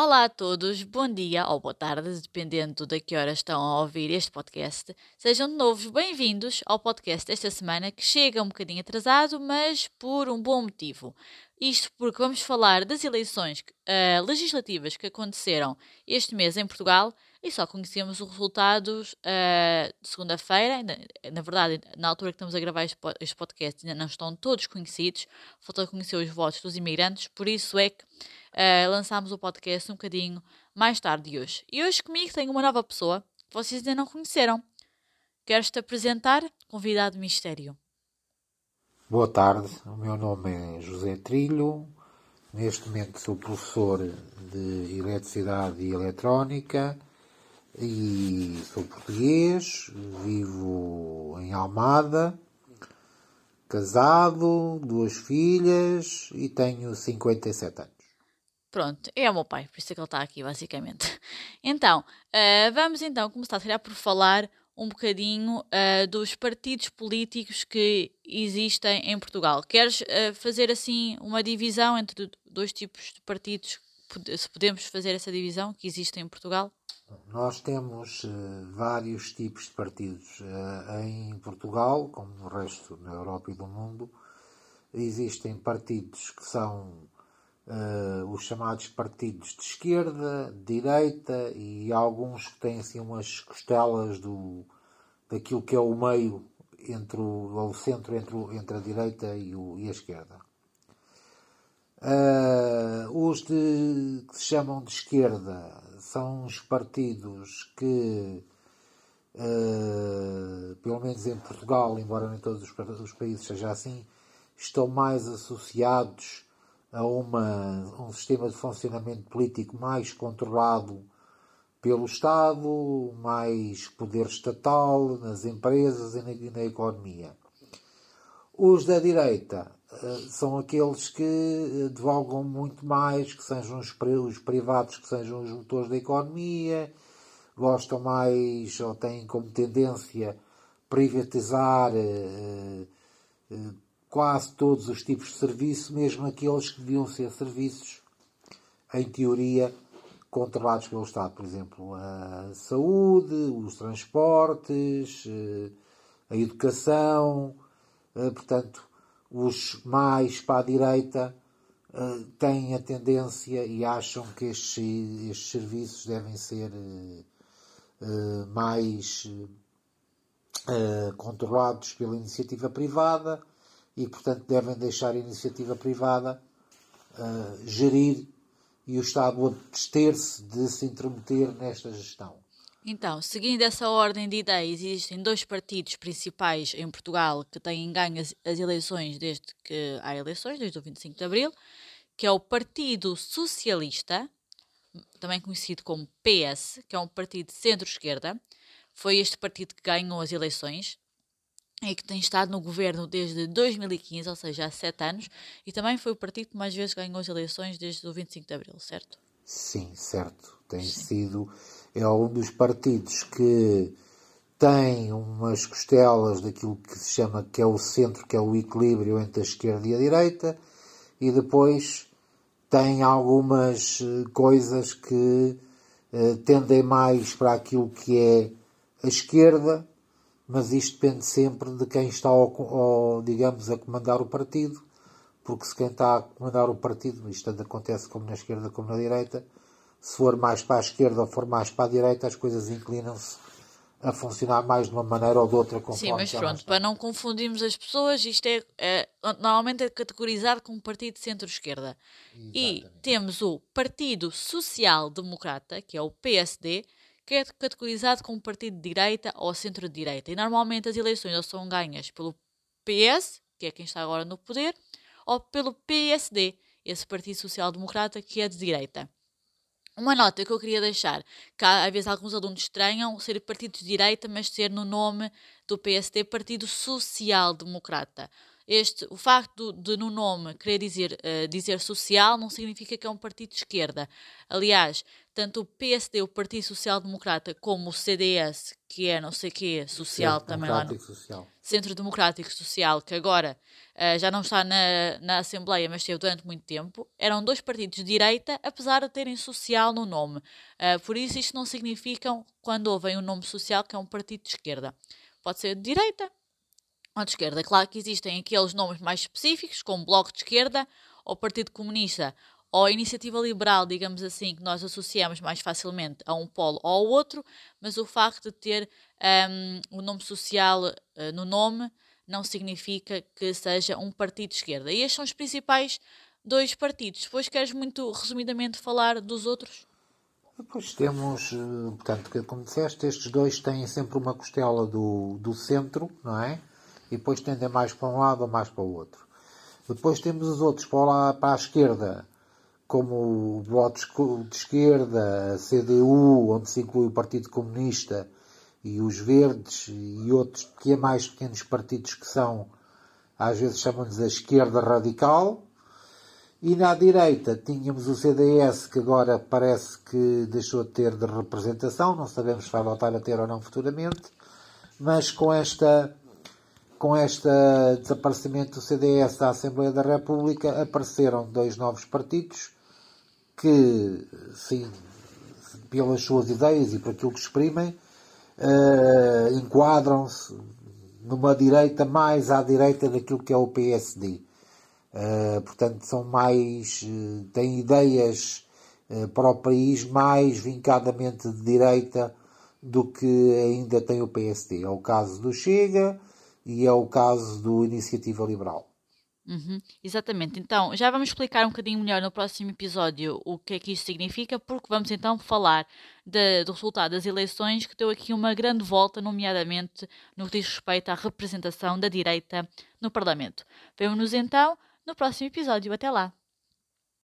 Olá a todos, bom dia ou boa tarde, dependendo de que horas estão a ouvir este podcast. Sejam de novo bem-vindos ao podcast desta semana que chega um bocadinho atrasado, mas por um bom motivo. Isto porque vamos falar das eleições uh, legislativas que aconteceram este mês em Portugal e só conhecemos os resultados uh, segunda-feira. Na, na, verdade, na altura que estamos a gravar este, este podcast, ainda não estão todos conhecidos. Falta conhecer os votos dos imigrantes, por isso é que uh, lançámos o podcast um bocadinho mais tarde de hoje. E hoje comigo tenho uma nova pessoa que vocês ainda não conheceram. Queres-te apresentar? Convidado mistério. Boa tarde, o meu nome é José Trilho. Neste momento sou professor de Eletricidade e Eletrónica e sou português, vivo em Almada, casado, duas filhas e tenho 57 anos. Pronto, é o meu pai, por isso é que ele está aqui, basicamente. Então, uh, vamos então começar, se por falar um bocadinho uh, dos partidos políticos que existem em Portugal. Queres uh, fazer assim uma divisão entre dois tipos de partidos? Se podemos fazer essa divisão que existe em Portugal? Nós temos uh, vários tipos de partidos uh, em Portugal, como no resto da Europa e do mundo. Existem partidos que são uh, os chamados partidos de esquerda, de direita e alguns que têm assim umas costelas do, daquilo que é o meio entre o, o centro entre, o, entre a direita e, o, e a esquerda. os de, que se chamam de esquerda são os partidos que, uh, pelo menos em Portugal, embora nem todos os, os, países seja assim, estão mais associados a uma, um sistema de funcionamento político mais controlado pelo Estado, mais poder estatal nas empresas e na, e na economia. Os da direita são aqueles que uh, divulgam muito mais, que sejam os, os, privados, que sejam os motores da economia, gostam mais ou têm como tendência privatizar uh, quase todos os tipos de serviço, mesmo aqueles que deviam ser serviços, em teoria, controlados pelo Estado. Por exemplo, a saúde, os transportes, a educação eh, portanto, os mais para a direita eh, têm a tendência e acham que estes, estes serviços devem ser eh, mais controlados pela iniciativa privada e, portanto, devem deixar a iniciativa privada gerir e o Estado abster-se de se intrometer nesta gestão. Então, seguindo essa ordem de ideias, existem dois partidos principais em Portugal que têm ganho as, as eleições desde que há eleições, desde o 25 de Abril, que é o Partido Socialista, também conhecido como PS, que é um partido de centro-esquerda. Foi este partido que ganhou as eleições e que tem estado no governo desde 2015, ou seja, há sete anos, e também foi o partido que mais vezes ganhou as eleições desde o 25 de Abril, certo? Sim, certo. Tem Sim. sido é um dos partidos que tem umas costelas daquilo que se chama que é o centro, que é o equilíbrio entre a esquerda e a direita, e depois tem algumas eh, coisas que uh, tendem mais para aquilo que é a esquerda, mas isto depende sempre de quem está, ao, ao, digamos, a comandar o partido, porque se quem está a comandar o partido, isto tanto acontece como na esquerda como na direita, se for mais para a esquerda ou for mais para a direita, as coisas inclinam-se a funcionar mais de uma maneira ou de outra. Sim, mas pronto, para não confundirmos as pessoas, isto é, é normalmente é categorizado como partido de centro-esquerda. E temos o Partido Social Democrata, que é o PSD, que é categorizado como partido de direita ou centro-direita. E normalmente as eleições ou são ganhas pelo PS, que é quem está agora no poder, ou pelo PSD, esse Partido Social Democrata que é de direita. Uma nota que eu queria deixar, que às vezes alguns alunos estranham ser partido de direita, mas ser no nome do PSD Partido Social Democrata. este, o facto de, de no nome querer dizer, uh, dizer social não significa que é um partido de esquerda. Aliás, tanto o PSD, o Partido Social Democrata, como o CDS, que é não sei quê, social Centro também lá no Social. Centro Democrático Social, que agora uh, já não está na, na Assembleia, mas esteve durante muito tempo, eram dois partidos de direita, apesar de terem social no nome. Uh, por isso, isto não significa, quando ouvem o um nome social, que é um partido de esquerda. Pode ser de direita, ou de esquerda. Claro que existem aqueles nomes mais específicos, como Bloco de Esquerda, ou Partido Comunista, ou Iniciativa Liberal, digamos assim, que nós associamos mais facilmente a um polo ou ao outro, mas o facto de ter um, o nome social uh, no nome não significa que seja um partido de esquerda. E estes são os principais dois partidos. Depois queres muito resumidamente falar dos outros? Depois temos, eh, portanto, como disseste, estes dois têm sempre uma costela do, do centro, não é? e depois tendem mais para um lado ou mais para o outro. Depois temos os outros para, lá, para a esquerda, como o Bloco de Esquerda, a CDU, onde se inclui o Partido Comunista e os Verdes e outros que é mais pequenos partidos que são, às vezes chamam-nos a esquerda radical. E na direita tínhamos o CDS, que agora parece que deixou de ter de representação, não sabemos se vai voltar a ter ou não futuramente, mas com esta com este desaparecimento do CDS da Assembleia da República, apareceram dois novos partidos que, sim, pelas suas ideias e por aquilo que exprimem, uh, enquadram-se numa direita mais à direita daquilo que é o PSD. Uh, eh, portanto, são mais. Uh, têm ideias para o país mais vincadamente de direita do que ainda tem o PSD. É o caso do Chega, e é o caso do Iniciativa Liberal. Uhum, exatamente. Então, já vamos explicar um bocadinho melhor no próximo episódio o que é que isto significa, porque vamos então falar de, do resultado das eleições, que deu aqui uma grande volta, nomeadamente no que diz respeito à representação da direita no Parlamento. Vemo-nos então no próximo episódio. Até lá!